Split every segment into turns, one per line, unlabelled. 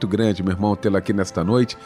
muito grande, meu irmão, tê-lo aqui nesta noite.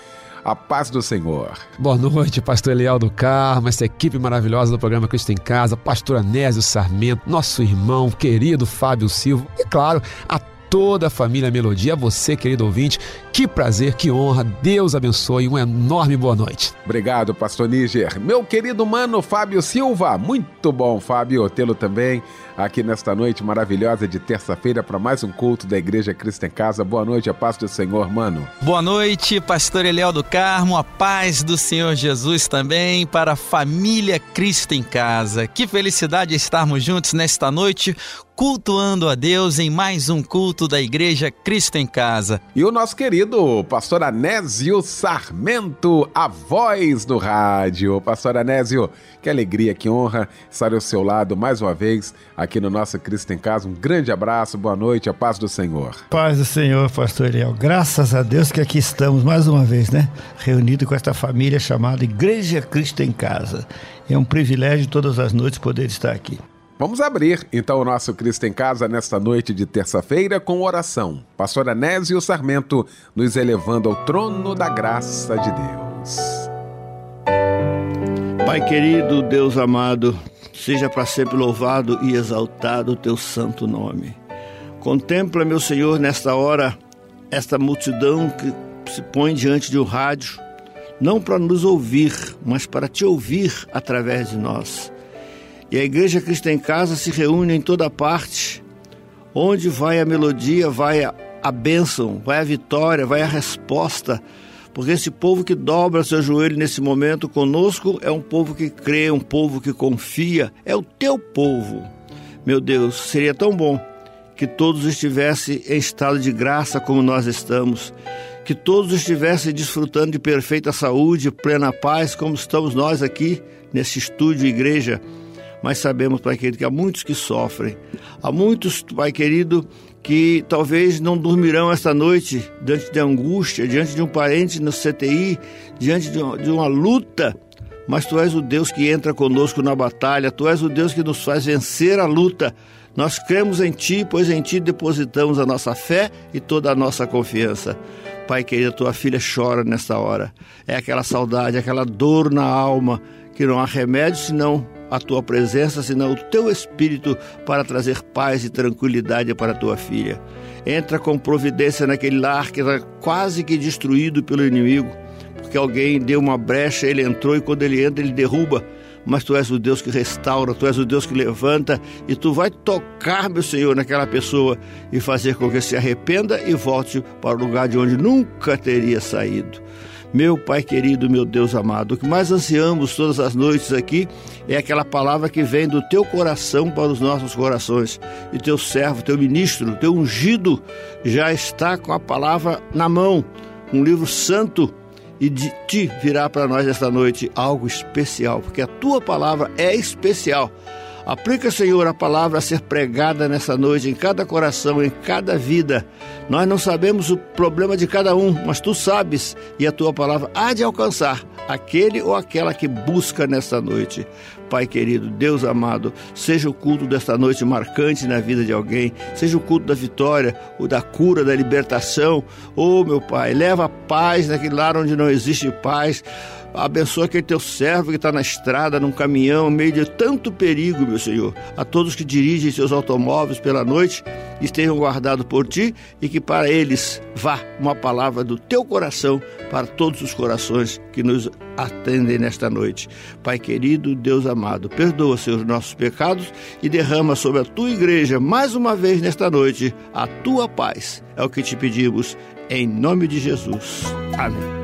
A paz do Senhor.
Boa noite, pastor Eliel do Carmo, essa equipe maravilhosa do programa Cristo em Casa, pastor Anésio Sarmento, nosso irmão querido Fábio Silva e, claro, a toda a família Melodia, você, querido ouvinte. Que prazer, que honra. Deus abençoe. Uma enorme boa noite.
Obrigado, pastor Níger. Meu querido mano Fábio Silva. Muito bom, Fábio, tê-lo também aqui nesta noite maravilhosa de terça-feira para mais um culto da Igreja Cristo em Casa. Boa noite, a paz do Senhor, mano.
Boa noite, pastor Eliel do Carmo, a paz do Senhor Jesus também para a família Cristo em Casa. Que felicidade estarmos juntos nesta noite cultuando a Deus em mais um culto da Igreja Cristo em Casa.
E o nosso querido pastor Anésio Sarmento, a voz do rádio. Pastor Anésio, que alegria, que honra estar ao seu lado mais uma vez aqui no nosso Cristo em Casa. Um grande abraço, boa noite, a paz do Senhor.
Paz do Senhor, pastor Eliel. Graças a Deus que aqui estamos mais uma vez, né? Reunido com esta família chamada Igreja Cristo em Casa. É um privilégio todas as noites poder estar aqui.
Vamos abrir então o nosso Cristo em Casa nesta noite de terça-feira com oração. Pastor Anésio Sarmento nos elevando ao trono da graça de Deus.
Pai querido, Deus amado, seja para sempre louvado e exaltado o teu santo nome. Contempla, meu Senhor, nesta hora, esta multidão que se põe diante de um rádio, não para nos ouvir, mas para te ouvir através de nós. E a Igreja Cristo em Casa se reúne em toda parte. Onde vai a melodia, vai a, a bênção, vai a vitória, vai a resposta. Porque esse povo que dobra seu joelho nesse momento conosco é um povo que crê, um povo que confia, é o teu povo. Meu Deus, seria tão bom que todos estivessem em estado de graça como nós estamos, que todos estivessem desfrutando de perfeita saúde, plena paz, como estamos nós aqui nesse estúdio igreja mas sabemos, Pai querido, que há muitos que sofrem. Há muitos, Pai querido, que talvez não dormirão esta noite diante de angústia, diante de um parente no CTI, diante de uma, de uma luta. Mas Tu és o Deus que entra conosco na batalha, Tu és o Deus que nos faz vencer a luta. Nós cremos em Ti, pois em Ti depositamos a nossa fé e toda a nossa confiança. Pai querido, tua filha chora nesta hora. É aquela saudade, aquela dor na alma, que não há remédio senão a tua presença, senão o teu espírito para trazer paz e tranquilidade para a tua filha. Entra com providência naquele lar que está quase que destruído pelo inimigo, porque alguém deu uma brecha, ele entrou e quando ele entra, ele derruba. Mas tu és o Deus que restaura, tu és o Deus que levanta e tu vai tocar, meu Senhor, naquela pessoa e fazer com que se arrependa e volte para o lugar de onde nunca teria saído. Meu Pai querido, meu Deus amado, o que mais ansiamos todas as noites aqui é aquela palavra que vem do teu coração para os nossos corações. E teu servo, teu ministro, teu ungido já está com a palavra na mão, um livro santo e de ti virá para nós esta noite algo especial, porque a tua palavra é especial. Aplica, Senhor, a palavra a ser pregada nessa noite em cada coração, em cada vida. Nós não sabemos o problema de cada um, mas tu sabes e a tua palavra há de alcançar aquele ou aquela que busca nessa noite. Pai querido, Deus amado, seja o culto desta noite marcante na vida de alguém, seja o culto da vitória, o da cura, da libertação. Oh, meu Pai, leva paz naquele lar onde não existe paz
Abençoa aquele teu servo que está na estrada, num caminhão, meio de tanto perigo, meu Senhor. A todos que dirigem seus automóveis pela noite, estejam guardados por ti e que para eles vá uma palavra do teu coração para todos os corações que nos atendem nesta noite. Pai querido, Deus amado, perdoa, seus nossos pecados e derrama sobre a tua igreja mais uma vez nesta noite a tua paz. É o que te pedimos em nome de Jesus. Amém.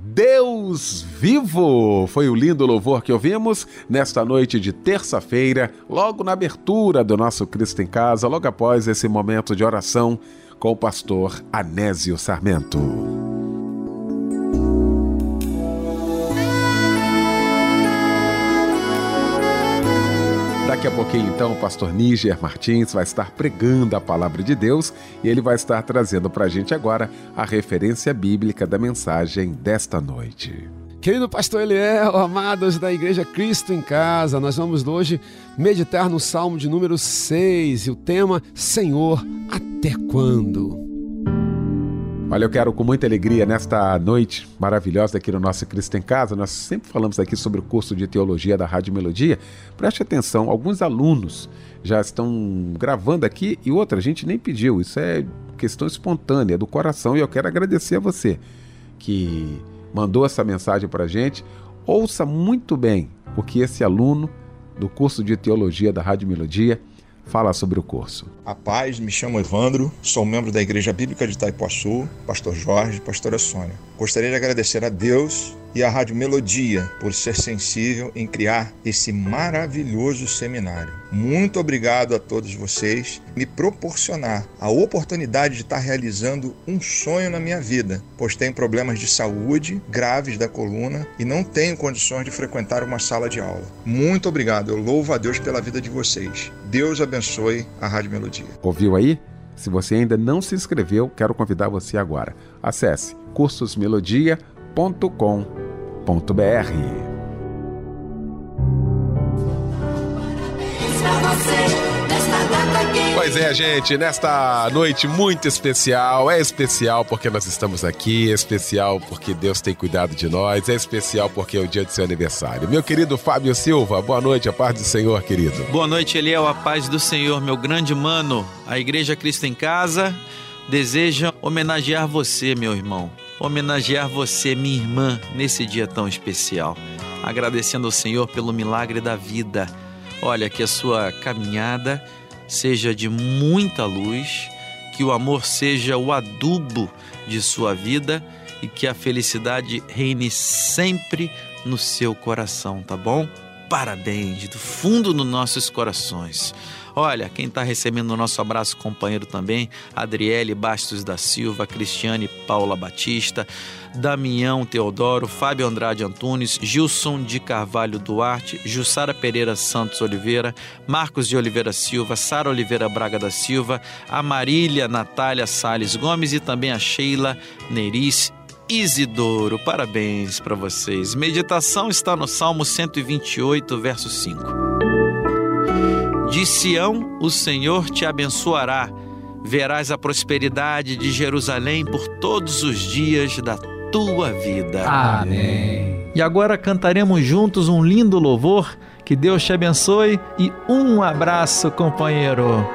vivo! Foi o lindo louvor que ouvimos nesta noite de terça-feira, logo na abertura do nosso Cristo em Casa, logo após esse momento de oração com o pastor Anésio Sarmento. Daqui a pouquinho, então, o pastor Níger Martins vai estar pregando a palavra de Deus e ele vai estar trazendo para a gente agora a referência bíblica da mensagem desta noite.
Querido pastor Eliel, amados da Igreja Cristo em Casa, nós vamos hoje meditar no Salmo de número 6 e o tema Senhor, até quando?
Olha, eu quero com muita alegria nesta noite maravilhosa aqui no nosso Cristo em Casa. Nós sempre falamos aqui sobre o curso de teologia da Rádio Melodia. Preste atenção, alguns alunos já estão gravando aqui e outra a gente nem pediu. Isso é questão espontânea do coração e eu quero agradecer a você que mandou essa mensagem para a gente. Ouça muito bem o que esse aluno do curso de teologia da Rádio Melodia fala sobre o curso.
A paz, me chamo Evandro, sou membro da Igreja Bíblica de Itaipuaçu, pastor Jorge, pastora Sônia. Gostaria de agradecer a Deus e à Rádio Melodia por ser sensível em criar esse maravilhoso seminário. Muito obrigado a todos vocês me proporcionar a oportunidade de estar realizando um sonho na minha vida, pois tenho problemas de saúde graves da coluna e não tenho condições de frequentar uma sala de aula. Muito obrigado, eu louvo a Deus pela vida de vocês. Deus abençoe a Rádio Melodia.
Ouviu aí? Se você ainda não se inscreveu, quero convidar você agora. Acesse cursosmelodia.com.br. Pois é, gente, nesta noite muito especial, é especial porque nós estamos aqui, é especial porque Deus tem cuidado de nós, é especial porque é o dia do seu aniversário. Meu querido Fábio Silva, boa noite, a paz do Senhor, querido.
Boa noite, Eliel, a paz do Senhor, meu grande mano. A Igreja Cristo em Casa deseja homenagear você, meu irmão, homenagear você, minha irmã, nesse dia tão especial. Agradecendo ao Senhor pelo milagre da vida. Olha, que a sua caminhada seja de muita luz, que o amor seja o adubo de sua vida e que a felicidade reine sempre no seu coração, tá bom? Parabéns do fundo dos nossos corações. Olha, quem está recebendo o nosso abraço companheiro também, Adriele Bastos da Silva, Cristiane Paula Batista, Damião Teodoro, Fábio Andrade Antunes, Gilson de Carvalho Duarte, Jussara Pereira Santos Oliveira, Marcos de Oliveira Silva, Sara Oliveira Braga da Silva, a Marília Natália Sales Gomes e também a Sheila Neris Isidoro. Parabéns para vocês. Meditação está no Salmo 128, verso 5. De Sião o Senhor te abençoará. Verás a prosperidade de Jerusalém por todos os dias da tua vida.
Amém.
E agora cantaremos juntos um lindo louvor. Que Deus te abençoe e um abraço, companheiro.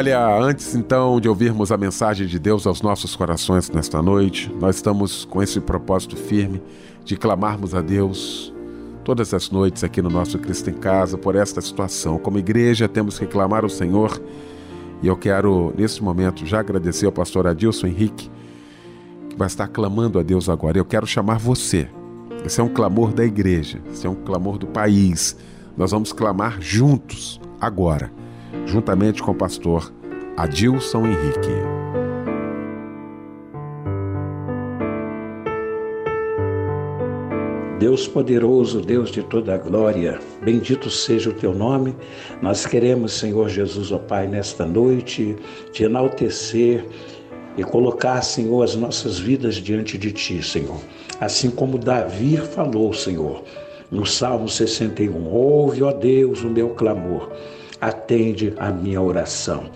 Olha, antes então de ouvirmos a mensagem de Deus aos nossos corações nesta noite, nós estamos com esse propósito firme de clamarmos a Deus todas as noites aqui no nosso Cristo em Casa por esta situação. Como igreja, temos que clamar ao Senhor e eu quero, neste momento, já agradecer ao pastor Adilson Henrique, que vai estar clamando a Deus agora. Eu quero chamar você. Esse é um clamor da igreja, esse é um clamor do país. Nós vamos clamar juntos, agora juntamente com o pastor Adilson Henrique.
Deus poderoso, Deus de toda a glória, bendito seja o teu nome. Nós queremos, Senhor Jesus, ó Pai, nesta noite, te enaltecer e colocar, Senhor, as nossas vidas diante de ti, Senhor. Assim como Davi falou, Senhor, no Salmo 61: Ouve, ó Deus, o meu clamor atende a minha oração.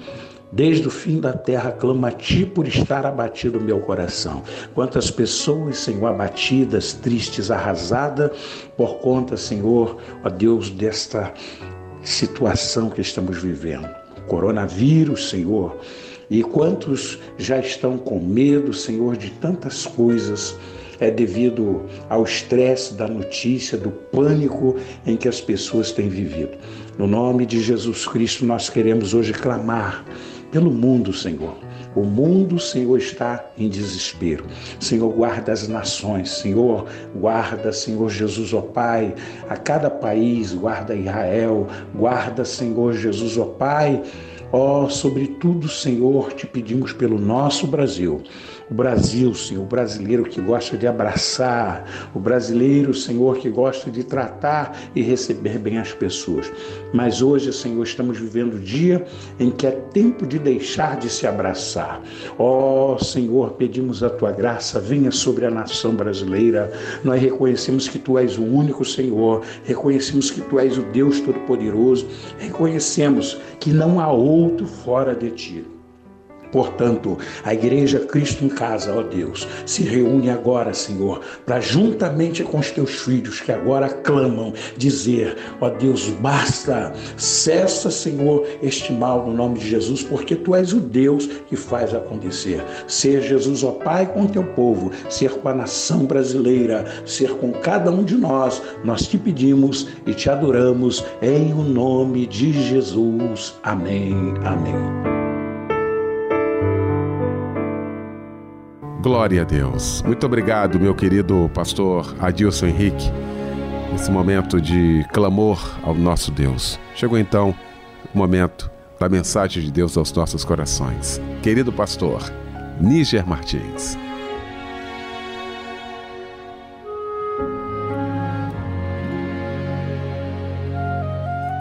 Desde o fim da terra clamo a ti por estar abatido meu coração. Quantas pessoas, Senhor, abatidas, tristes, arrasadas por conta, Senhor, ó Deus, desta situação que estamos vivendo. Coronavírus, Senhor. E quantos já estão com medo, Senhor, de tantas coisas é devido ao estresse da notícia, do pânico em que as pessoas têm vivido. No nome de Jesus Cristo, nós queremos hoje clamar pelo mundo, Senhor. O mundo, Senhor, está em desespero. Senhor, guarda as nações. Senhor, guarda, Senhor Jesus, ó Pai, a cada país, guarda Israel. Guarda, Senhor Jesus, ó Pai, ó, sobretudo, Senhor, te pedimos pelo nosso Brasil o Brasil, Senhor, o brasileiro que gosta de abraçar, o brasileiro, Senhor, que gosta de tratar e receber bem as pessoas. Mas hoje, Senhor, estamos vivendo o dia em que é tempo de deixar de se abraçar. Ó oh, Senhor, pedimos a tua graça, venha sobre a nação brasileira. Nós reconhecemos que tu és o único Senhor, reconhecemos que tu és o Deus Todo-Poderoso, reconhecemos que não há outro fora de ti. Portanto, a Igreja Cristo em Casa, ó Deus, se reúne agora, Senhor, para juntamente com os teus filhos que agora clamam, dizer: ó Deus, basta, cessa, Senhor, este mal no nome de Jesus, porque tu és o Deus que faz acontecer. Ser Jesus, ó Pai, com o teu povo, ser com a nação brasileira, ser com cada um de nós, nós te pedimos e te adoramos em o nome de Jesus. Amém. Amém.
Glória a Deus. Muito obrigado, meu querido pastor Adilson Henrique, nesse momento de clamor ao nosso Deus. Chegou então o momento da mensagem de Deus aos nossos corações. Querido pastor Níger Martins.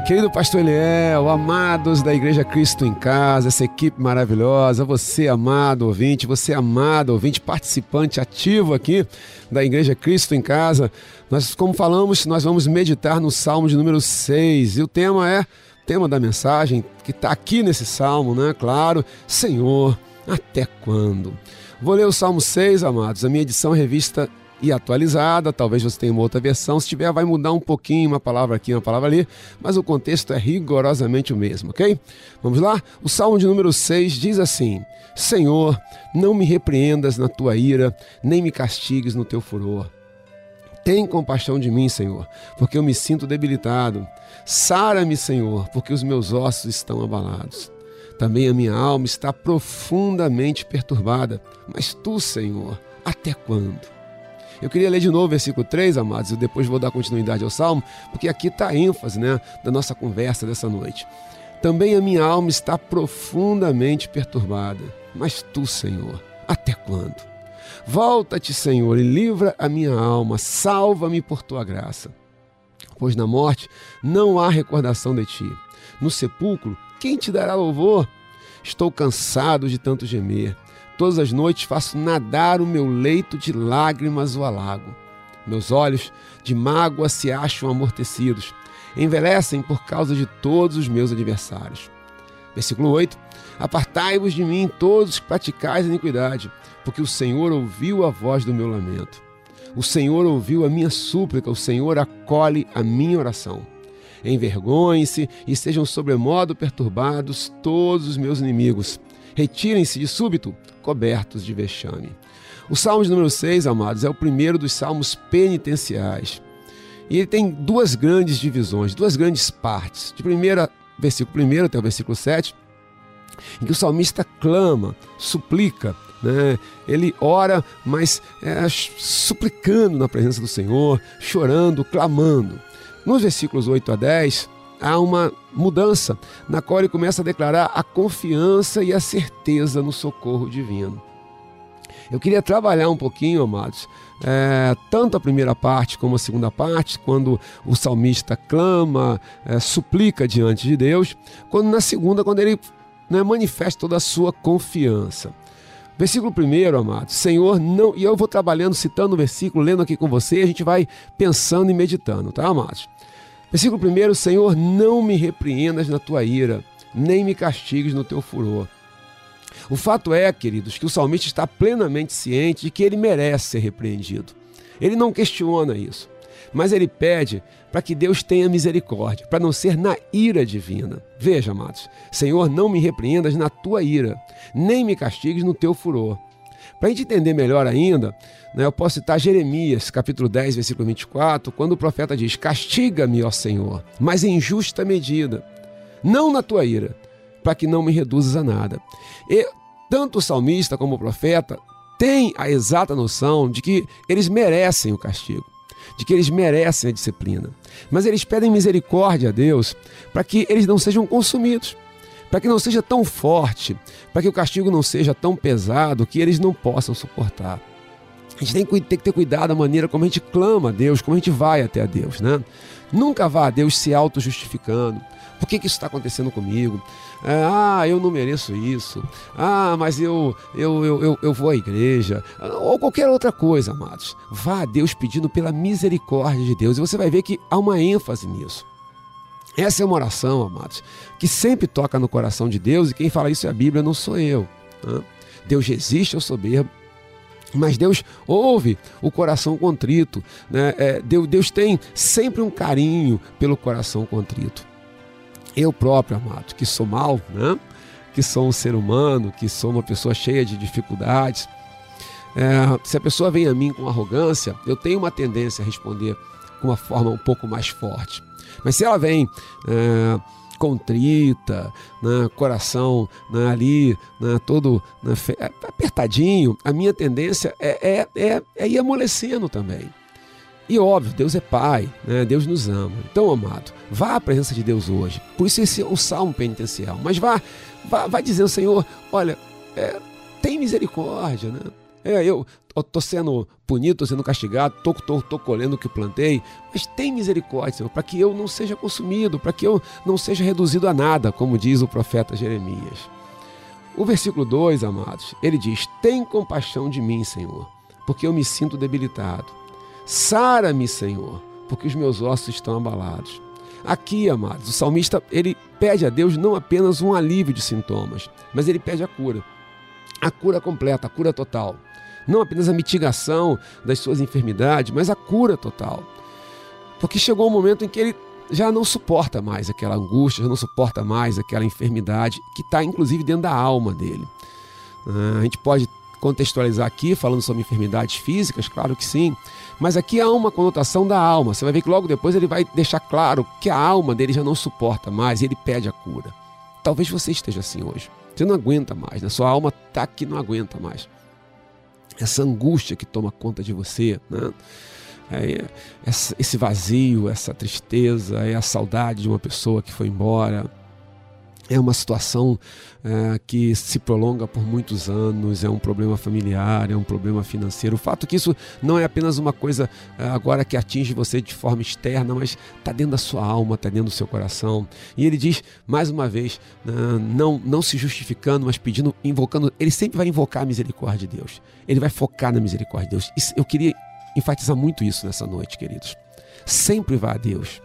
Querido pastor Eliel, amados da Igreja Cristo em Casa, essa equipe maravilhosa, você amado ouvinte, você amado ouvinte, participante ativo aqui da Igreja Cristo em Casa, nós, como falamos, nós vamos meditar no Salmo de número 6 e o tema é, tema da mensagem que está aqui nesse Salmo, né? Claro, Senhor, até quando? Vou ler o Salmo 6, amados, a minha edição revista e atualizada. Talvez você tenha uma outra versão. Se tiver, vai mudar um pouquinho, uma palavra aqui, uma palavra ali, mas o contexto é rigorosamente o mesmo, ok? Vamos lá? O Salmo de número 6 diz assim: Senhor, não me repreendas na tua ira, nem me castigues no teu furor. Tem compaixão de mim, Senhor, porque eu me sinto debilitado. Sara-me, Senhor, porque os meus ossos estão abalados. Também a minha alma está profundamente perturbada. Mas tu, Senhor, até quando? Eu queria ler de novo o versículo 3, amados, e depois vou dar continuidade ao salmo, porque aqui está a ênfase né, da nossa conversa dessa noite. Também a minha alma está profundamente perturbada. Mas tu, Senhor, até quando? Volta-te, Senhor, e livra a minha alma, salva-me por tua graça. Pois na morte não há recordação de ti. No sepulcro, quem te dará louvor? Estou cansado de tanto gemer. Todas as noites faço nadar o meu leito de lágrimas o alago. Meus olhos de mágoa se acham amortecidos, envelhecem por causa de todos os meus adversários. Versículo 8: Apartai-vos de mim, todos que praticais iniquidade, porque o Senhor ouviu a voz do meu lamento. O Senhor ouviu a minha súplica, o Senhor acolhe a minha oração. Envergonhem-se e sejam sobremodo perturbados todos os meus inimigos. Retirem-se de súbito, cobertos de vexame. O Salmo de número 6, amados, é o primeiro dos salmos penitenciais. E ele tem duas grandes divisões, duas grandes partes. De primeira, versículo 1 até o versículo 7, em que o salmista clama, suplica, né? ele ora, mas é, suplicando na presença do Senhor, chorando, clamando. Nos versículos 8 a 10, há uma mudança, na qual ele começa a declarar a confiança e a certeza no socorro divino. Eu queria trabalhar um pouquinho, amados, é, tanto a primeira parte como a segunda parte, quando o salmista clama, é, suplica diante de Deus, quando na segunda, quando ele né, manifesta toda a sua confiança. Versículo 1, amados, Senhor, não. E eu vou trabalhando, citando o versículo, lendo aqui com você, a gente vai pensando e meditando, tá, amados? Versículo 1: Senhor, não me repreendas na tua ira, nem me castigues no teu furor. O fato é, queridos, que o salmista está plenamente ciente de que ele merece ser repreendido. Ele não questiona isso, mas ele pede para que Deus tenha misericórdia, para não ser na ira divina. Veja, amados, Senhor, não me repreendas na tua ira, nem me castigues no teu furor. Para a gente entender melhor ainda, né, eu posso citar Jeremias, capítulo 10, versículo 24, quando o profeta diz: Castiga-me, ó Senhor, mas em justa medida, não na tua ira, para que não me reduzas a nada. E tanto o salmista como o profeta têm a exata noção de que eles merecem o castigo, de que eles merecem a disciplina. Mas eles pedem misericórdia a Deus para que eles não sejam consumidos para que não seja tão forte, para que o castigo não seja tão pesado que eles não possam suportar. A gente tem que, ter cuidado da maneira como a gente clama a Deus, como a gente vai até a Deus, né? Nunca vá a Deus se auto-justificando. Por que, que isso está acontecendo comigo? É, ah, eu não mereço isso. Ah, mas eu, eu, eu, eu, eu vou à igreja. Ou qualquer outra coisa, amados. Vá a Deus pedindo pela misericórdia de Deus e você vai ver que há uma ênfase nisso. Essa é uma oração, amados, que sempre toca no coração de Deus, e quem fala isso é a Bíblia, não sou eu. Né? Deus resiste ao soberbo, mas Deus ouve o coração contrito. Né? É, Deus, Deus tem sempre um carinho pelo coração contrito. Eu próprio, amado, que sou mal, né? que sou um ser humano, que sou uma pessoa cheia de dificuldades, é, se a pessoa vem a mim com arrogância, eu tenho uma tendência a responder com uma forma um pouco mais forte. Mas se ela vem é, contrita, né, coração né, ali, né, todo né, apertadinho, a minha tendência é, é, é, é ir amolecendo também. E óbvio, Deus é Pai, né? Deus nos ama. Então, amado, vá à presença de Deus hoje. Por isso esse é o salmo penitencial. Mas vá, vá, vá dizendo, Senhor, olha, é, tem misericórdia, né? É, eu estou sendo punido, estou sendo castigado, estou colhendo o que plantei, mas tem misericórdia, Senhor, para que eu não seja consumido, para que eu não seja reduzido a nada, como diz o profeta Jeremias. O versículo 2, amados, ele diz: Tem compaixão de mim, Senhor, porque eu me sinto debilitado. Sara-me, Senhor, porque os meus ossos estão abalados. Aqui, amados, o salmista ele pede a Deus não apenas um alívio de sintomas, mas ele pede a cura. A cura completa, a cura total. Não apenas a mitigação das suas enfermidades, mas a cura total. Porque chegou um momento em que ele já não suporta mais aquela angústia, já não suporta mais aquela enfermidade que está inclusive dentro da alma dele. Ah, a gente pode contextualizar aqui, falando sobre enfermidades físicas, claro que sim, mas aqui há uma conotação da alma. Você vai ver que logo depois ele vai deixar claro que a alma dele já não suporta mais e ele pede a cura. Talvez você esteja assim hoje. Você não aguenta mais, né? sua alma está que não aguenta mais essa angústia que toma conta de você, né? É, esse vazio, essa tristeza, é a saudade de uma pessoa que foi embora. É uma situação é, que se prolonga por muitos anos, é um problema familiar, é um problema financeiro. O fato é que isso não é apenas uma coisa é, agora que atinge você de forma externa, mas está dentro da sua alma, está dentro do seu coração. E ele diz, mais uma vez, né, não, não se justificando, mas pedindo, invocando, ele sempre vai invocar a misericórdia de Deus. Ele vai focar na misericórdia de Deus. Isso, eu queria enfatizar muito isso nessa noite, queridos. Sempre vá a Deus,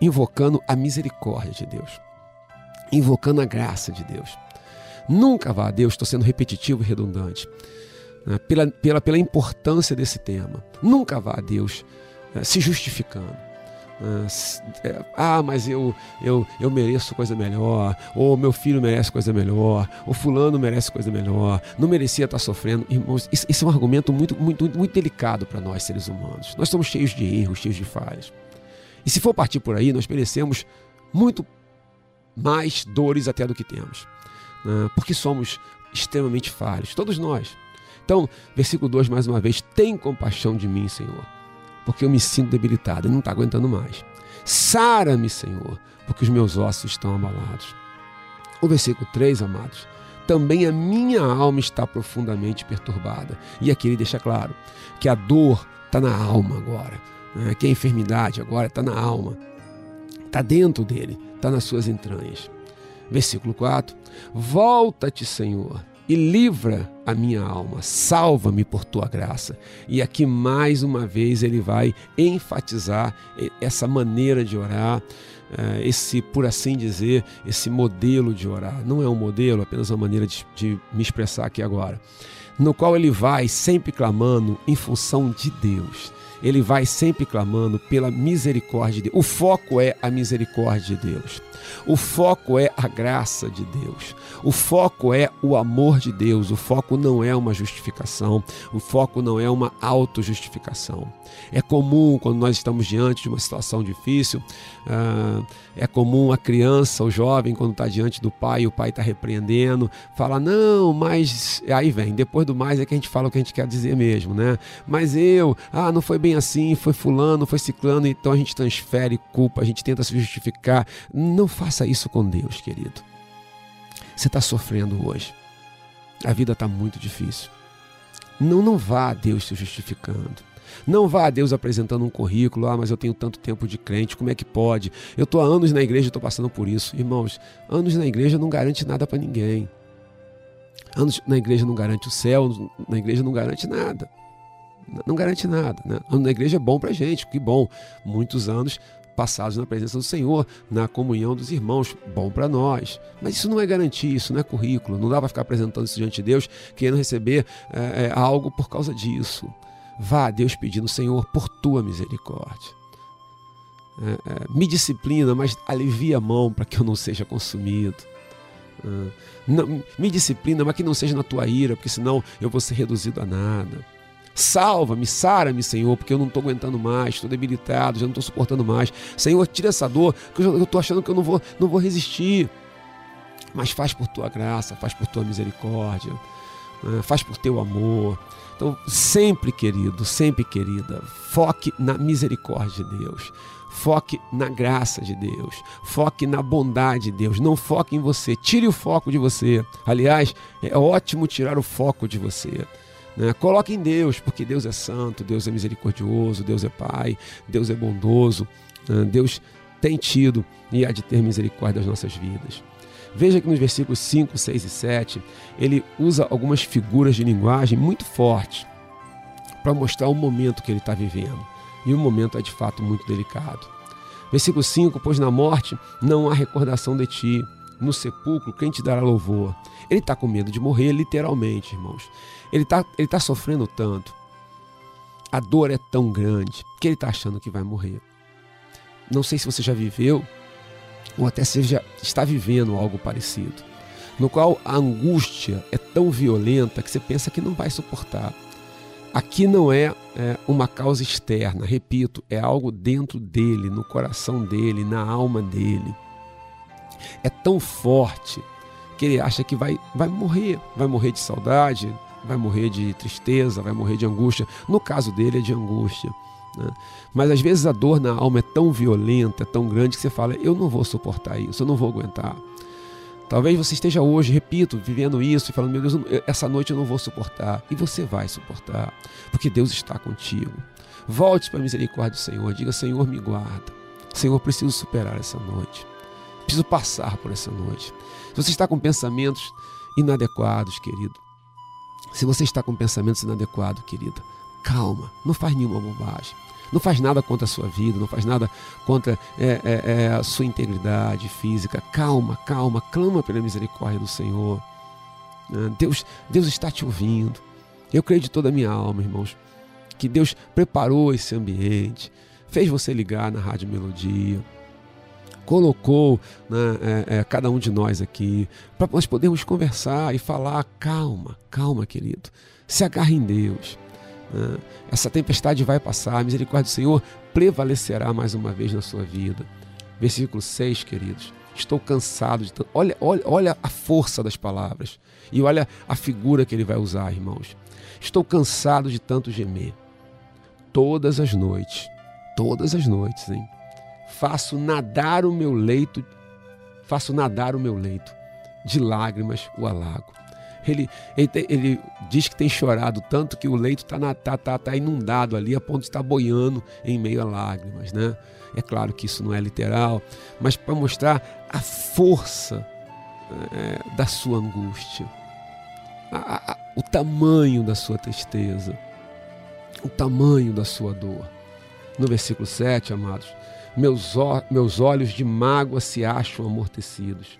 invocando a misericórdia de Deus invocando a graça de Deus. Nunca vá a Deus, estou sendo repetitivo e redundante, né, pela, pela, pela importância desse tema. Nunca vá a Deus né, se justificando. Ah, ah, mas eu, eu, eu mereço coisa melhor, ou meu filho merece coisa melhor, ou fulano merece coisa melhor, não merecia estar sofrendo. Irmãos, isso, isso é um argumento muito, muito, muito delicado para nós, seres humanos. Nós somos cheios de erros, cheios de falhas. E se for partir por aí, nós merecemos muito mais dores até do que temos, né? porque somos extremamente falhos, todos nós. Então, versículo 2 mais uma vez: tem compaixão de mim, Senhor porque eu me sinto debilitado e não está aguentando mais. Sara-me, Senhor, porque os meus ossos estão abalados. O versículo 3, amados, também a minha alma está profundamente perturbada. E aqui ele deixa claro que a dor está na alma agora, né? que a enfermidade agora está na alma, está dentro dele, está nas suas entranhas. Versículo 4: Volta-te, Senhor, e livra a minha alma, salva-me por tua graça. E aqui mais uma vez ele vai enfatizar essa maneira de orar, eh, esse, por assim dizer, esse modelo de orar. Não é um modelo, apenas uma maneira de, de me expressar aqui agora. No qual ele vai sempre clamando em função de Deus ele vai sempre clamando pela misericórdia de Deus. O foco é a misericórdia de Deus. O foco é a graça de Deus. O foco é o amor de Deus. O foco não é uma justificação. O foco não é uma autojustificação. É comum quando nós estamos diante de uma situação difícil, ah, é comum a criança, o jovem, quando está diante do pai, o pai está repreendendo, fala, não, mas. Aí vem, depois do mais é que a gente fala o que a gente quer dizer mesmo, né? Mas eu, ah, não foi bem assim, foi fulano, foi ciclano, então a gente transfere culpa, a gente tenta se justificar. Não faça isso com Deus, querido. Você está sofrendo hoje. A vida está muito difícil. Não, não vá a Deus se justificando. Não vá a Deus apresentando um currículo, ah, mas eu tenho tanto tempo de crente, como é que pode? Eu estou há anos na igreja e estou passando por isso. Irmãos, anos na igreja não garante nada para ninguém. Anos na igreja não garante o céu, na igreja não garante nada. Não garante nada. Né? Na igreja é bom para gente, que bom. Muitos anos passados na presença do Senhor, na comunhão dos irmãos, bom para nós. Mas isso não é garantia, isso não é currículo. Não dá para ficar apresentando isso diante de Deus, querendo receber é, algo por causa disso. Vá a Deus pedindo, Senhor, por tua misericórdia. É, é, me disciplina, mas alivia a mão para que eu não seja consumido. É, não, me disciplina, mas que não seja na tua ira, porque senão eu vou ser reduzido a nada. Salva-me, sara-me, Senhor, porque eu não estou aguentando mais, estou debilitado, já não estou suportando mais. Senhor, tira essa dor, que eu estou achando que eu não vou, não vou resistir. Mas faz por tua graça, faz por tua misericórdia, né? faz por teu amor. Então, sempre, querido, sempre, querida, foque na misericórdia de Deus. Foque na graça de Deus. Foque na bondade de Deus. Não foque em você. Tire o foco de você. Aliás, é ótimo tirar o foco de você. Né? Coloque em Deus, porque Deus é santo, Deus é misericordioso, Deus é Pai, Deus é bondoso. Né? Deus tem tido e há de ter misericórdia das nossas vidas. Veja que nos versículos 5, 6 e 7, ele usa algumas figuras de linguagem muito fortes para mostrar o momento que ele está vivendo. E o momento é de fato muito delicado. Versículo 5: Pois na morte não há recordação de ti, no sepulcro quem te dará louvor? Ele está com medo de morrer, literalmente, irmãos. Ele está ele tá sofrendo tanto. A dor é tão grande que ele está achando que vai morrer. Não sei se você já viveu ou até seja está vivendo algo parecido, no qual a angústia é tão violenta que você pensa que não vai suportar. Aqui não é, é, uma causa externa, repito, é algo dentro dele, no coração dele, na alma dele. É tão forte que ele acha que vai, vai morrer, vai morrer de saudade, vai morrer de tristeza, vai morrer de angústia. No caso dele é de angústia. Né? Mas às vezes a dor na alma é tão violenta, tão grande, que você fala: eu não vou suportar isso, eu não vou aguentar. Talvez você esteja hoje, repito, vivendo isso e falando: meu Deus, essa noite eu não vou suportar. E você vai suportar, porque Deus está contigo. Volte para a misericórdia do Senhor, diga: Senhor, me guarda. Senhor, preciso superar essa noite. Preciso passar por essa noite. Se você está com pensamentos inadequados, querido, se você está com pensamentos inadequados, querida, calma, não faz nenhuma bobagem. Não faz nada contra a sua vida, não faz nada contra é, é, é, a sua integridade física. Calma, calma, clama pela misericórdia do Senhor. É, Deus, Deus está te ouvindo. Eu creio de toda a minha alma, irmãos, que Deus preparou esse ambiente, fez você ligar na Rádio Melodia, colocou né, é, é, cada um de nós aqui, para nós podermos conversar e falar: calma, calma, querido, se agarre em Deus. Né? Essa tempestade vai passar, a misericórdia do Senhor prevalecerá mais uma vez na sua vida. Versículo 6, queridos. Estou cansado de tanto. Olha, olha, olha a força das palavras. E olha a figura que ele vai usar, irmãos. Estou cansado de tanto gemer. Todas as noites, todas as noites, hein? Faço nadar o meu leito, faço nadar o meu leito, de lágrimas o alago. Ele, ele, ele, diz que tem chorado tanto que o leito está tá, tá, tá inundado ali a ponto de estar boiando em meio a lágrimas, né? É claro que isso não é literal, mas para mostrar a força é, da sua angústia, a, a, o tamanho da sua tristeza, o tamanho da sua dor. No versículo 7, amados, meus, meus olhos de mágoa se acham amortecidos,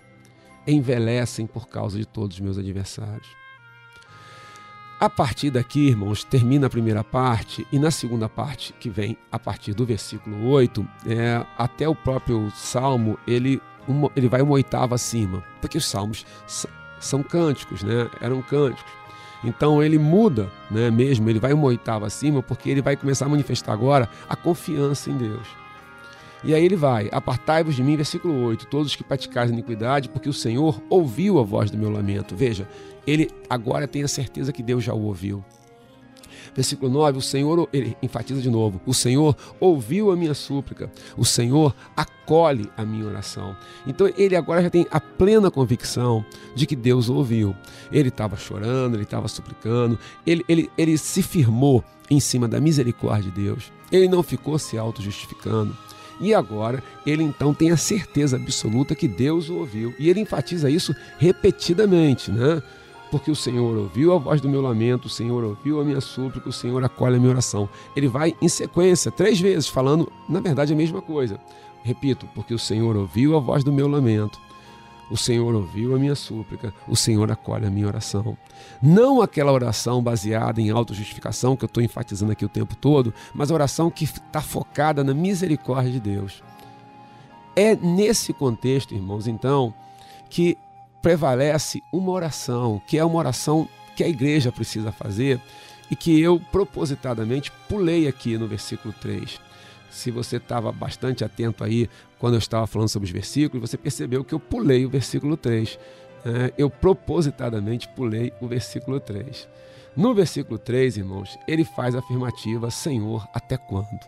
envelhecem por causa de todos os meus adversários. A partir daqui, irmãos, termina a primeira parte, e na segunda parte, que vem a partir do versículo 8, é, até o próprio Salmo, ele, uma, ele vai uma oitava acima, porque os salmos são cânticos, né? eram cânticos. Então ele muda, né, mesmo, ele vai uma oitava acima, porque ele vai começar a manifestar agora a confiança em Deus. E aí ele vai: Apartai-vos de mim, versículo 8, todos que praticais iniquidade, porque o Senhor ouviu a voz do meu lamento. Veja, ele agora tem a certeza que Deus já o ouviu. Versículo 9, o Senhor, ele enfatiza de novo: O Senhor ouviu a minha súplica, o Senhor acolhe a minha oração. Então ele agora já tem a plena convicção de que Deus o ouviu. Ele estava chorando, ele estava suplicando, ele, ele, ele se firmou em cima da misericórdia de Deus. Ele não ficou se auto-justificando. E agora ele então tem a certeza absoluta que Deus o ouviu. E ele enfatiza isso repetidamente, né? Porque o Senhor ouviu a voz do meu lamento, o Senhor ouviu a minha súplica, o Senhor acolhe a minha oração. Ele vai em sequência, três vezes, falando, na verdade, a mesma coisa. Repito, porque o Senhor ouviu a voz do meu lamento, o Senhor ouviu a minha súplica, o Senhor acolhe a minha oração. Não aquela oração baseada em autojustificação que eu estou enfatizando aqui o tempo todo, mas a oração que está focada na misericórdia de Deus. É nesse contexto, irmãos, então, que prevalece uma oração, que é uma oração que a igreja precisa fazer e que eu propositadamente pulei aqui no versículo 3 se você estava bastante atento aí quando eu estava falando sobre os versículos, você percebeu que eu pulei o versículo 3. É, eu propositadamente pulei o versículo 3. No versículo 3, irmãos, ele faz a afirmativa: Senhor, até quando?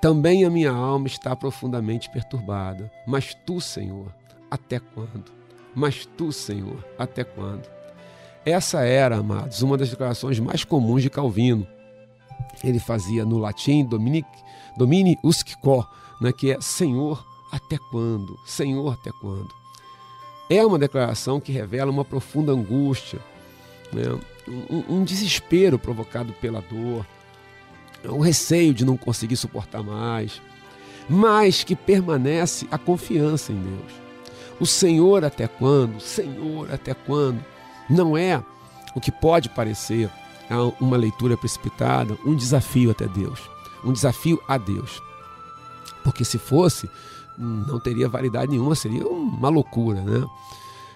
Também a minha alma está profundamente perturbada, mas tu, Senhor, até quando? Mas tu, Senhor, até quando? Essa era, amados, uma das declarações mais comuns de Calvino ele fazia no latim Domini, Domini usque né, que é Senhor até quando? Senhor até quando? É uma declaração que revela uma profunda angústia, né, um, um desespero provocado pela dor, o receio de não conseguir suportar mais, mas que permanece a confiança em Deus. O Senhor até quando? Senhor até quando? Não é o que pode parecer uma leitura precipitada, um desafio até Deus, um desafio a Deus. Porque se fosse, não teria validade nenhuma, seria uma loucura, né?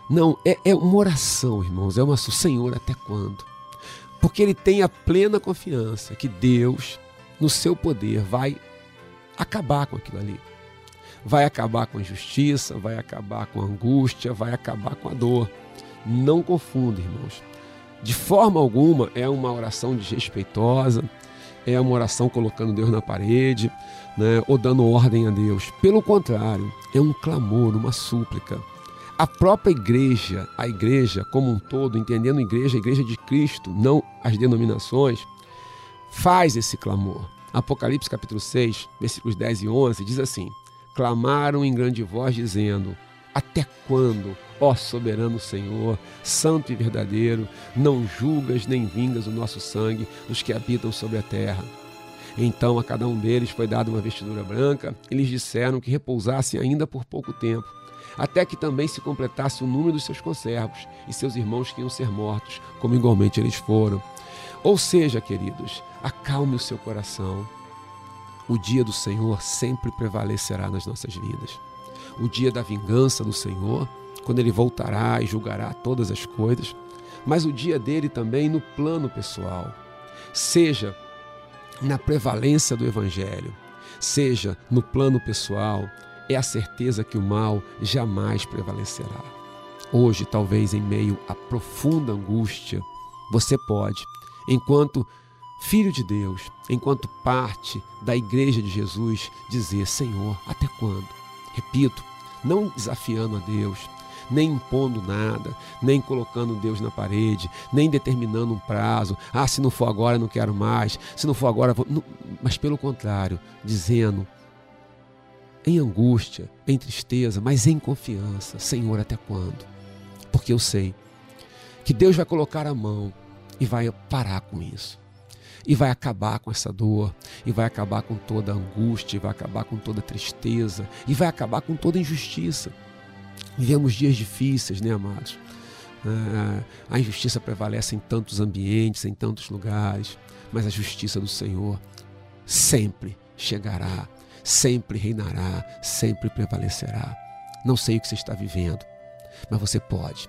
Não, é, é uma oração, irmãos, é uma Senhor, até quando? Porque ele tem a plena confiança que Deus, no seu poder, vai acabar com aquilo ali. Vai acabar com a injustiça, vai acabar com a angústia, vai acabar com a dor. Não confunda, irmãos. De forma alguma é uma oração desrespeitosa, é uma oração colocando Deus na parede, né, ou dando ordem a Deus. Pelo contrário, é um clamor, uma súplica. A própria igreja, a igreja como um todo, entendendo a igreja, a igreja de Cristo, não as denominações, faz esse clamor. Apocalipse capítulo 6, versículos 10 e 11 diz assim: Clamaram em grande voz dizendo: Até quando, Ó soberano Senhor, santo e verdadeiro, não julgas nem vingas o nosso sangue dos que habitam sobre a terra. Então a cada um deles foi dada uma vestidura branca e lhes disseram que repousassem ainda por pouco tempo, até que também se completasse o número dos seus conservos e seus irmãos que iam ser mortos, como igualmente eles foram. Ou seja, queridos, acalme o seu coração. O dia do Senhor sempre prevalecerá nas nossas vidas. O dia da vingança do Senhor, quando ele voltará e julgará todas as coisas, mas o dia dele também no plano pessoal, seja na prevalência do Evangelho, seja no plano pessoal, é a certeza que o mal jamais prevalecerá. Hoje, talvez em meio à profunda angústia, você pode, enquanto filho de Deus, enquanto parte da igreja de Jesus, dizer: Senhor, até quando? Repito, não desafiando a Deus, nem impondo nada, nem colocando Deus na parede, nem determinando um prazo. Ah, se não for agora, não quero mais. Se não for agora, vou. Mas pelo contrário, dizendo em angústia, em tristeza, mas em confiança: Senhor, até quando? Porque eu sei que Deus vai colocar a mão e vai parar com isso e vai acabar com essa dor, e vai acabar com toda angústia, e vai acabar com toda tristeza, e vai acabar com toda injustiça. Vivemos dias difíceis, né, amados? Ah, a injustiça prevalece em tantos ambientes, em tantos lugares, mas a justiça do Senhor sempre chegará, sempre reinará, sempre prevalecerá. Não sei o que você está vivendo, mas você pode,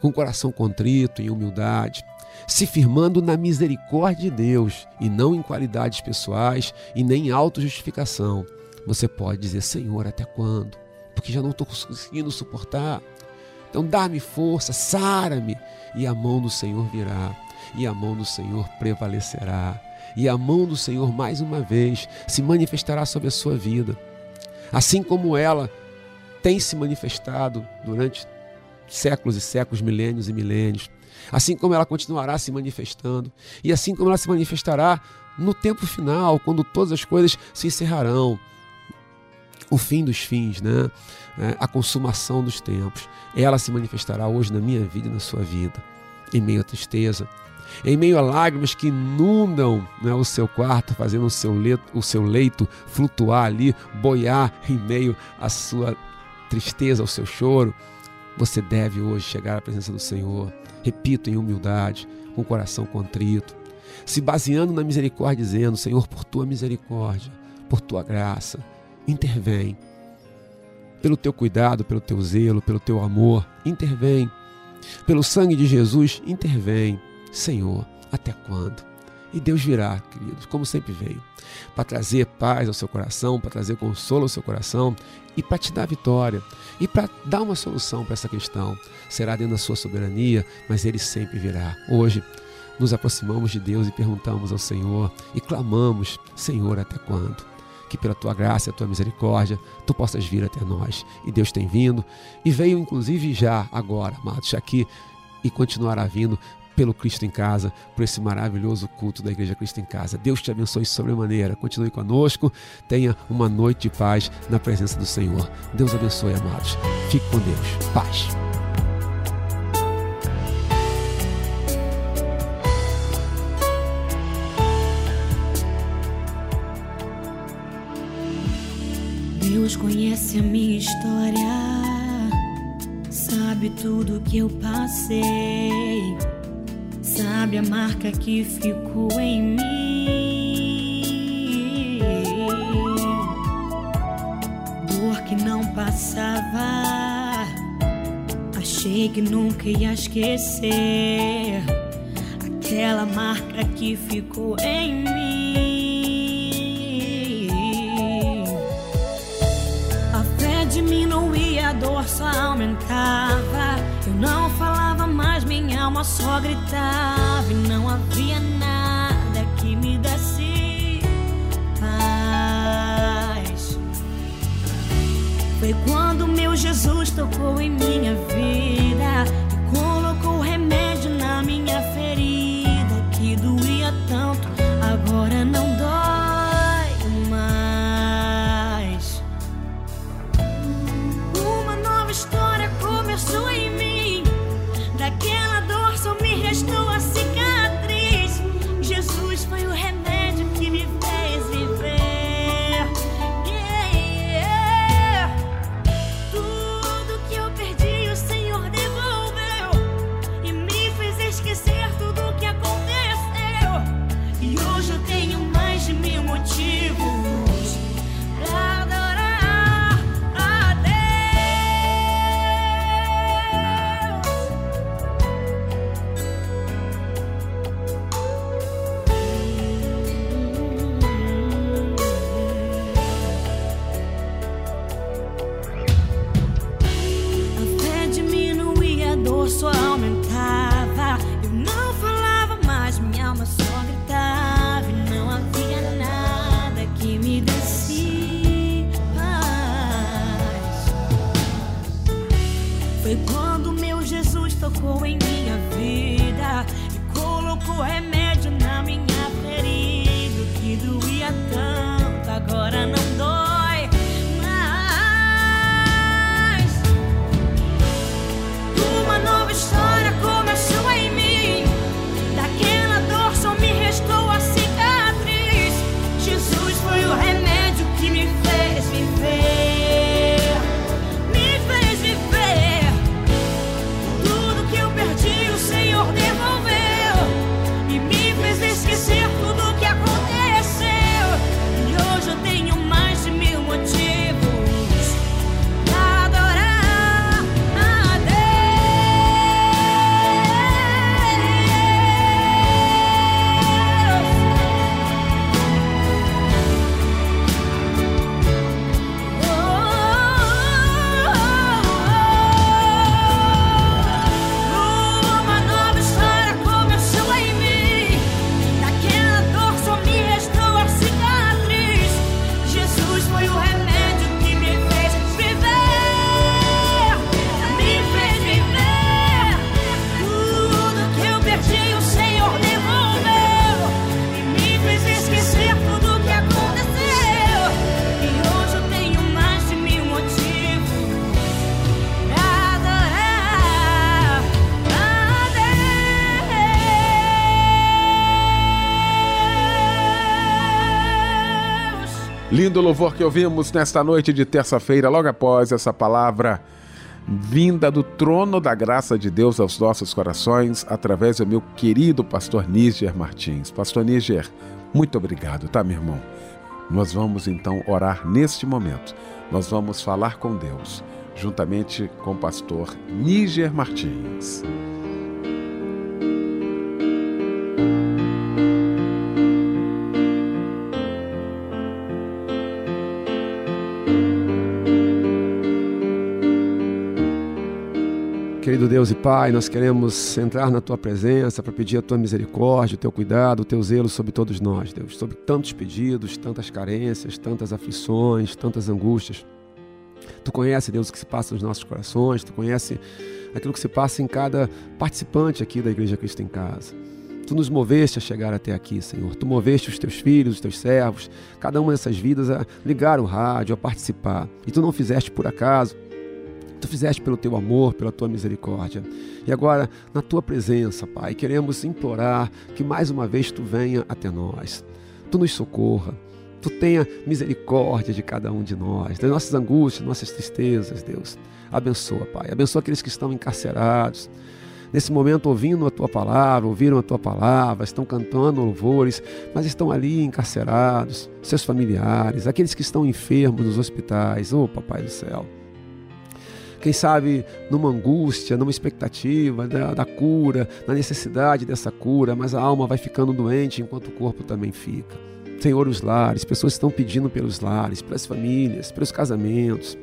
com o coração contrito, em humildade, se firmando na misericórdia de Deus e não em qualidades pessoais e nem em autojustificação. Você pode dizer, Senhor, até quando? Porque já não estou conseguindo suportar. Então dá-me força, sara-me. E a mão do Senhor virá, e a mão do Senhor prevalecerá, e a mão do Senhor mais uma vez se manifestará sobre a sua vida. Assim como ela tem se manifestado durante séculos e séculos, milênios e milênios assim como ela continuará se manifestando, e assim como ela se manifestará no tempo final, quando todas as coisas se encerrarão. O fim dos fins, né? É, a consumação dos tempos. Ela se manifestará hoje na minha vida e na sua vida, em meio à tristeza, em meio a lágrimas que inundam né, o seu quarto, fazendo o seu, leito, o seu leito flutuar ali, boiar em meio à sua tristeza, ao seu choro. Você deve hoje chegar à presença do Senhor repito, em humildade, com o coração contrito, se baseando na misericórdia, dizendo: Senhor, por tua misericórdia, por tua graça, intervém. Pelo teu cuidado, pelo teu zelo, pelo teu amor, intervém. Pelo sangue de Jesus, intervém. Senhor, até quando? E Deus virá, queridos, como sempre veio, para trazer paz ao seu coração, para trazer consolo ao seu coração e para te dar vitória e para dar uma solução para essa questão. Será dentro da sua soberania, mas ele sempre virá. Hoje, nos aproximamos de Deus e perguntamos ao Senhor e clamamos: Senhor, até quando? Que pela tua graça e tua misericórdia tu possas vir até nós. E Deus tem vindo e veio inclusive já agora, amados, aqui e continuará vindo pelo Cristo em Casa, por esse maravilhoso culto da Igreja Cristo em Casa. Deus te abençoe sobremaneira. Continue conosco. Tenha uma noite de paz na presença do Senhor. Deus abençoe, amados. Fique com Deus. Paz.
Deus conhece a minha história, sabe tudo que eu passei sabe a marca que ficou em mim. Dor que não passava, achei que nunca ia esquecer aquela marca que ficou em mim. A fé diminuía, a dor só aumentava. Alma só gritava e não havia nada que me desse paz. Foi quando meu Jesus tocou em minha vida
Lindo louvor que ouvimos nesta noite de terça-feira, logo após essa palavra vinda do trono da graça de Deus aos nossos corações, através do meu querido pastor Níger Martins. Pastor Níger, muito obrigado, tá, meu irmão? Nós vamos então orar neste momento. Nós vamos falar com Deus, juntamente com o pastor Níger Martins.
Deus e Pai, nós queremos entrar na Tua presença para pedir a Tua misericórdia, o Teu cuidado, o Teu zelo sobre todos nós, Deus. Sobre tantos pedidos, tantas carências, tantas aflições, tantas angústias. Tu conhece, Deus, o que se passa nos nossos corações, Tu conhece aquilo que se passa em cada participante aqui da Igreja Cristo em Casa. Tu nos moveste a chegar até aqui, Senhor. Tu moveste os teus filhos, os teus servos, cada uma dessas vidas a ligar o rádio, a participar. E tu não fizeste por acaso. Tu fizeste pelo teu amor, pela tua misericórdia. E agora, na tua presença, Pai, queremos implorar que mais uma vez tu venha até nós. Tu nos socorra. Tu tenha misericórdia de cada um de nós, das nossas angústias, nossas tristezas, Deus. Abençoa, Pai. Abençoa aqueles que estão encarcerados. Nesse momento, ouvindo a tua palavra, ouviram a tua palavra, estão cantando louvores, mas estão ali encarcerados, seus familiares, aqueles que estão enfermos nos hospitais. Oh, Papai do céu quem sabe numa angústia, numa expectativa da, da, cura, na necessidade dessa cura, mas a alma vai ficando doente enquanto o corpo também fica. Senhor, os lares, pessoas estão pedindo pelos lares, pelas famílias, pelos casamentos.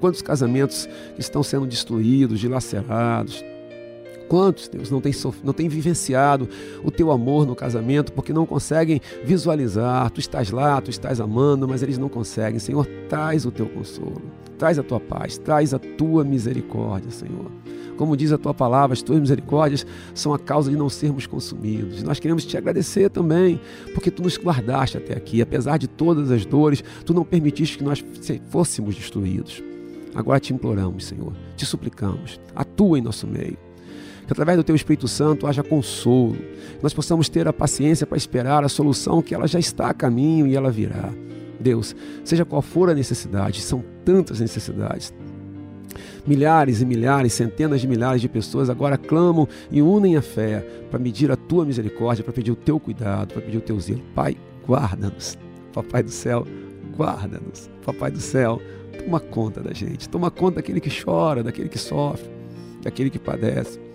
Quantos casamentos estão sendo destruídos, dilacerados? Quantos, Deus, não têm, não têm vivenciado o teu amor no casamento porque não conseguem visualizar? Tu estás lá, tu estás amando, mas eles não conseguem. Senhor, traz o teu consolo, traz a tua paz, traz a tua misericórdia, Senhor. Como diz a tua palavra, as tuas misericórdias são a causa de não sermos consumidos. Nós queremos te agradecer também, porque tu nos guardaste até aqui. Apesar de todas as dores, tu não permitiste que nós fôssemos destruídos. Agora te imploramos, Senhor, te suplicamos, atua em nosso meio que através do Teu Espírito Santo haja consolo, que nós possamos ter a paciência para esperar a solução que ela já está a caminho e ela virá. Deus, seja qual for a necessidade, são tantas necessidades. Milhares e milhares, centenas de milhares de pessoas agora clamam e unem a fé para medir a tua misericórdia, para pedir o teu cuidado, para pedir o teu zelo. Pai, guarda-nos. Papai do céu, guarda-nos. Papai do céu, toma conta da gente. Toma conta daquele que chora, daquele que sofre, daquele que padece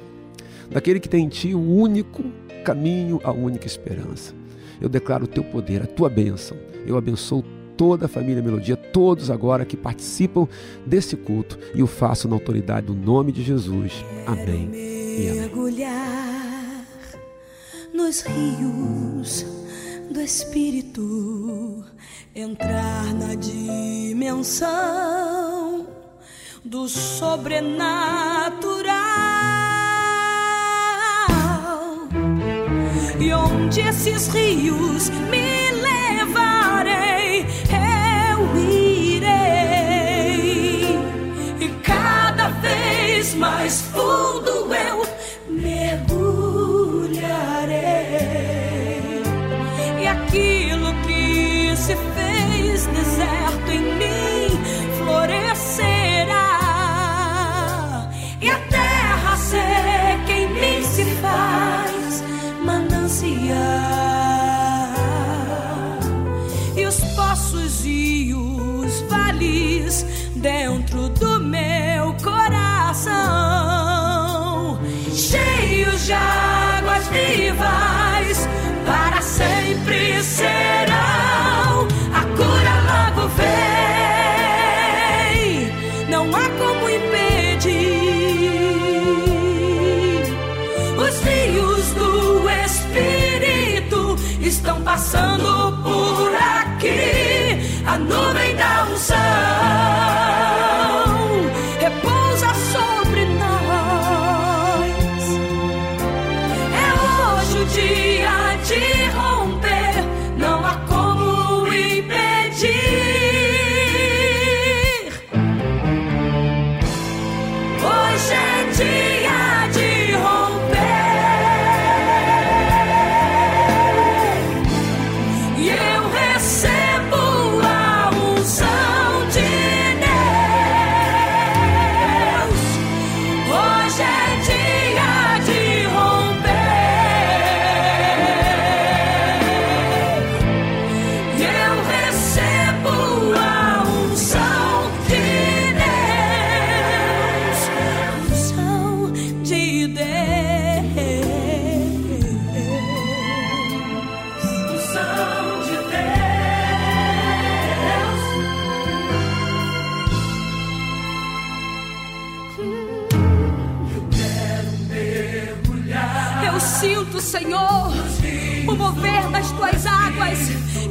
daquele que tem em ti o único caminho, a única esperança. Eu declaro o teu poder, a tua bênção. Eu abençoo toda a família Melodia, todos agora que participam desse culto e o faço na autoridade do nome de Jesus. Amém.
Mergulhar nos rios do Espírito, entrar na dimensão do sobrenatural. E onde esses rios me levarem, eu irei. E cada vez mais fundo eu mergulharei. E aquilo que se fez deserto em mim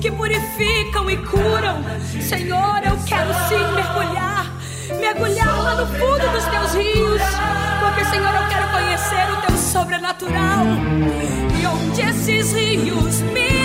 que purificam e curam. Senhor, eu quero sim mergulhar, mergulhar lá no fundo dos teus rios, porque, Senhor, eu quero conhecer o teu sobrenatural. E onde esses rios me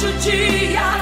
hoje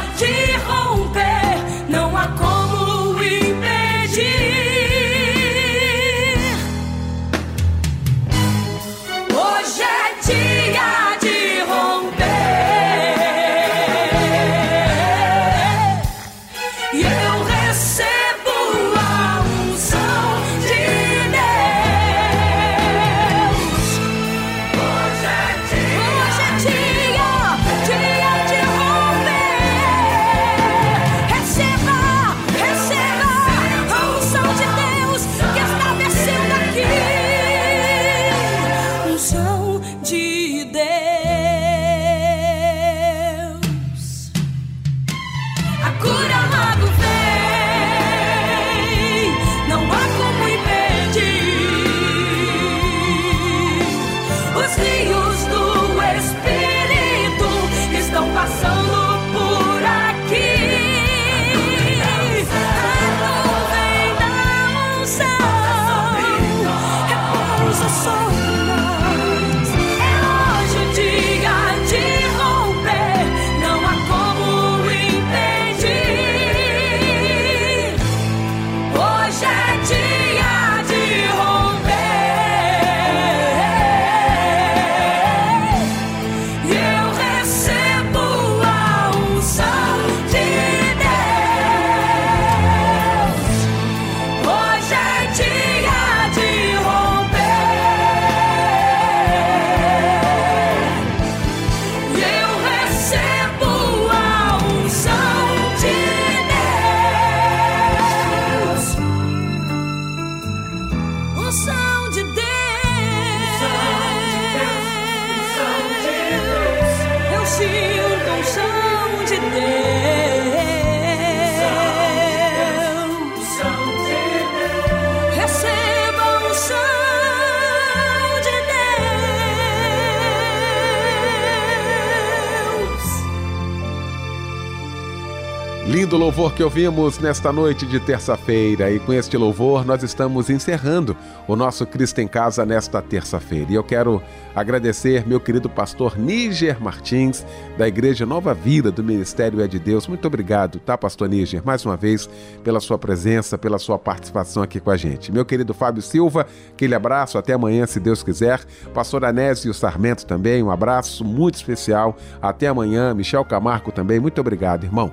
que ouvimos nesta noite de terça-feira. E com este louvor nós estamos encerrando o nosso Cristo em Casa nesta terça-feira. E eu quero agradecer meu querido pastor Níger Martins, da Igreja Nova Vida do Ministério É de Deus. Muito obrigado, tá, pastor Níger, mais uma vez, pela sua presença, pela sua participação aqui com a gente. Meu querido Fábio Silva, aquele abraço, até amanhã, se Deus quiser. Pastor Anésio Sarmento também, um abraço muito especial. Até amanhã. Michel Camargo também, muito obrigado, irmão